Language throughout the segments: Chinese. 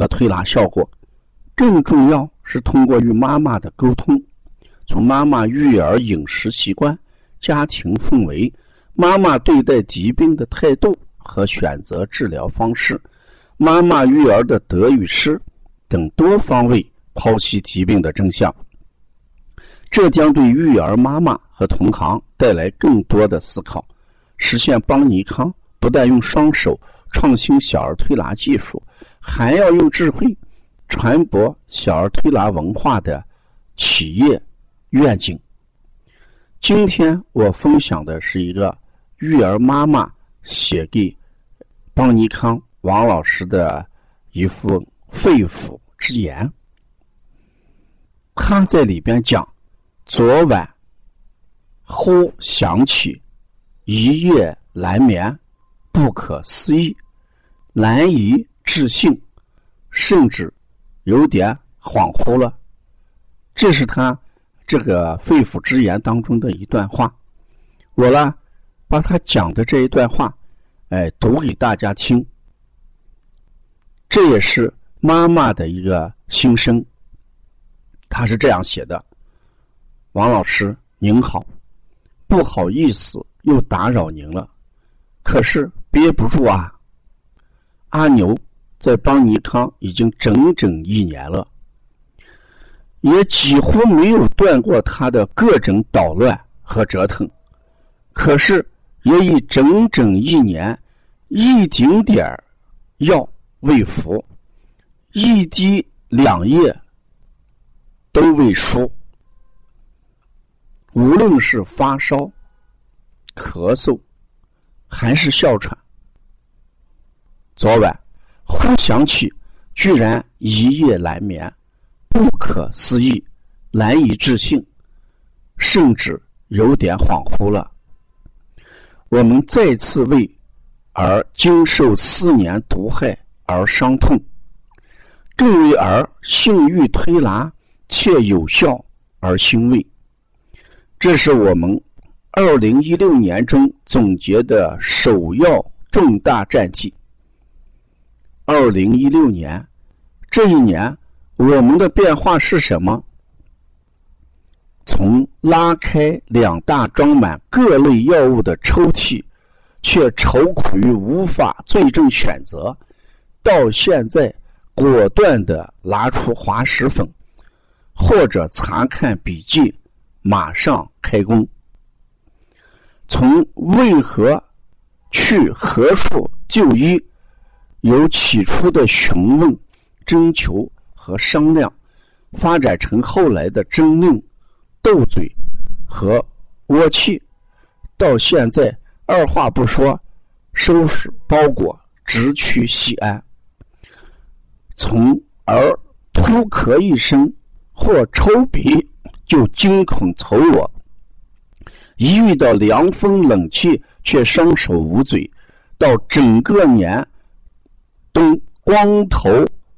和推拿效果，更重要是通过与妈妈的沟通，从妈妈育儿饮食习惯、家庭氛围、妈妈对待疾病的态度和选择治疗方式、妈妈育儿的得与失等多方位剖析疾病的真相。这将对育儿妈妈和同行带来更多的思考，实现邦尼康不但用双手创新小儿推拿技术。还要用智慧传播小儿推拿文化的企业愿景。今天我分享的是一个育儿妈妈写给邦尼康王老师的一副肺腑之言。他在里边讲：昨晚忽想起一夜难眠，不可思议，难以。自信，甚至有点恍惚了。这是他这个肺腑之言当中的一段话。我呢，把他讲的这一段话，哎，读给大家听。这也是妈妈的一个心声。他是这样写的：“王老师您好，不好意思又打扰您了，可是憋不住啊。”阿牛。在邦尼康已经整整一年了，也几乎没有断过他的各种捣乱和折腾，可是也已整整一年，一丁点儿药未服，一滴两液都未输，无论是发烧、咳嗽，还是哮喘，昨晚。忽想起，居然一夜难眠，不可思议，难以置信，甚至有点恍惚了。我们再次为儿经受四年毒害而伤痛，更为儿性欲推拿且有效而欣慰。这是我们二零一六年中总结的首要重大战绩。二零一六年，这一年我们的变化是什么？从拉开两大装满各类药物的抽屉，却愁苦于无法最终选择，到现在果断的拿出滑石粉，或者查看笔记，马上开工。从为何去何处就医？由起初的询问、征求和商量，发展成后来的争论、斗嘴和窝气，到现在二话不说，收拾包裹，直去西安。从而突咳一声或抽鼻就惊恐愁我，一遇到凉风冷气却双手捂嘴，到整个年。都光头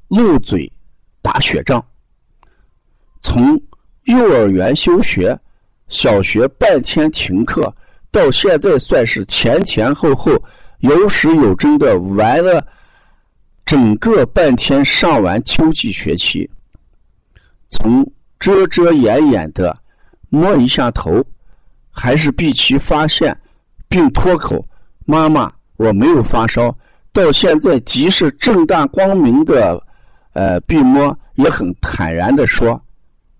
露嘴打雪仗，从幼儿园休学、小学半天停课，到现在算是前前后后有始有终的玩了整个半天上完秋季学期。从遮遮掩掩的摸一下头，还是毕其发现并脱口：“妈妈，我没有发烧。”到现在，即使正大光明的，呃，闭摸也很坦然的说：“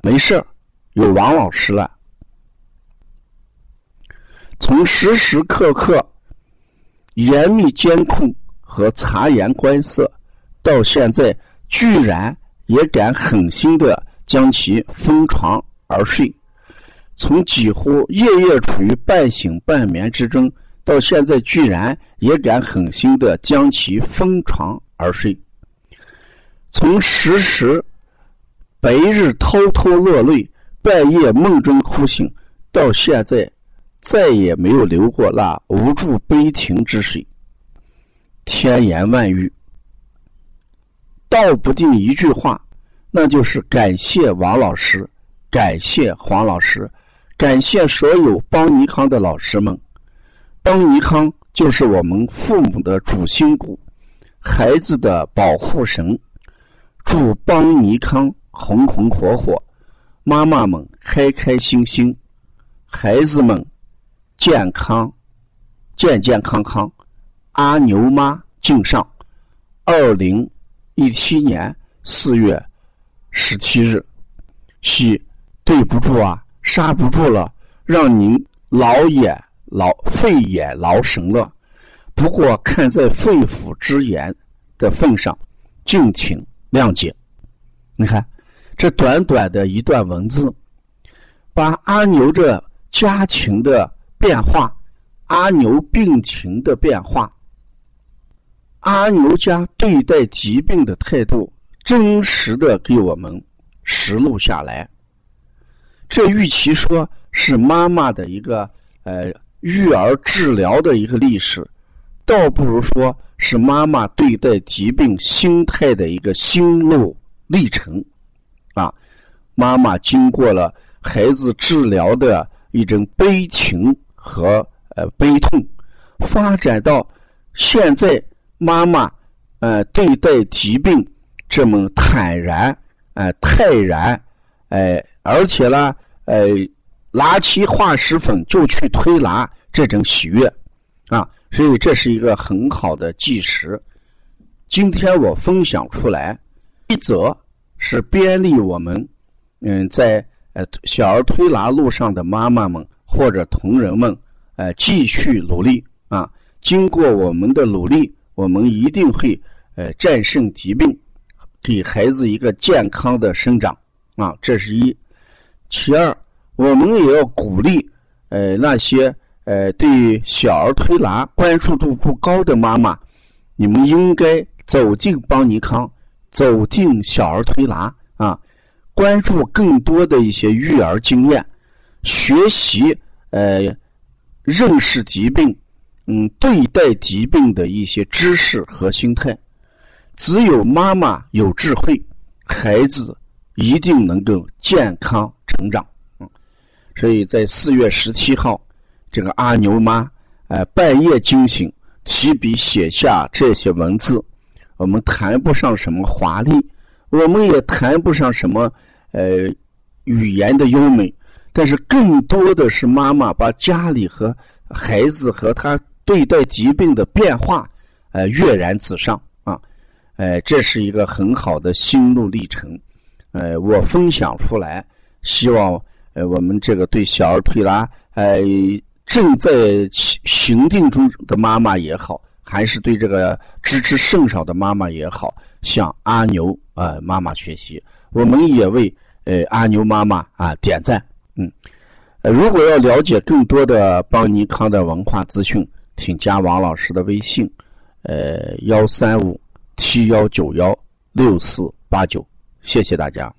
没事有王老师了。”从时时刻刻严密监控和察言观色，到现在居然也敢狠心的将其封床而睡；从几乎夜夜处于半醒半眠之中。到现在居然也敢狠心的将其封床而睡，从时时白日偷偷落泪，半夜梦中哭醒，到现在再也没有流过那无助悲情之水。千言万语，道不定一句话，那就是感谢王老师，感谢黄老师，感谢所有邦尼康的老师们。邦尼康就是我们父母的主心骨，孩子的保护神。祝邦尼康红红火火，妈妈们开开心心，孩子们健康健健康康。阿牛妈敬上，二零一七年四月十七日，系对不住啊，刹不住了，让您老眼劳费眼劳神了。不过看在肺腑之言的份上，敬请。谅解，你看这短短的一段文字，把阿牛这家庭的变化、阿牛病情的变化、阿牛家对待疾病的态度，真实的给我们实录下来。这与其说是妈妈的一个呃育儿治疗的一个历史。倒不如说是妈妈对待疾病心态的一个心路历程，啊，妈妈经过了孩子治疗的一种悲情和呃悲痛，发展到现在妈妈呃对待疾病这么坦然呃泰然，哎，而且呢，呃，拿起化石粉就去推拿这种喜悦，啊。所以这是一个很好的计时。今天我分享出来，一则是便利我们，嗯，在呃小儿推拿路上的妈妈们或者同仁们，呃，继续努力啊！经过我们的努力，我们一定会呃战胜疾病，给孩子一个健康的生长啊！这是一。其二，我们也要鼓励呃那些。呃，对小儿推拿关注度不高的妈妈，你们应该走进邦尼康，走进小儿推拿啊，关注更多的一些育儿经验，学习呃认识疾病，嗯，对待疾病的一些知识和心态。只有妈妈有智慧，孩子一定能够健康成长。所以在四月十七号。这个阿牛妈，呃，半夜惊醒，提笔写下这些文字。我们谈不上什么华丽，我们也谈不上什么呃语言的优美，但是更多的是妈妈把家里和孩子和他对待疾病的变化，呃，跃然纸上啊，呃，这是一个很好的心路历程。呃，我分享出来，希望呃我们这个对小儿推拿，呃。正在行行定中的妈妈也好，还是对这个知之甚少的妈妈也好，向阿牛啊妈妈学习。我们也为呃阿牛妈妈啊点赞。嗯，呃，如果要了解更多的邦尼康的文化资讯，请加王老师的微信，呃幺三五七幺九幺六四八九。谢谢大家。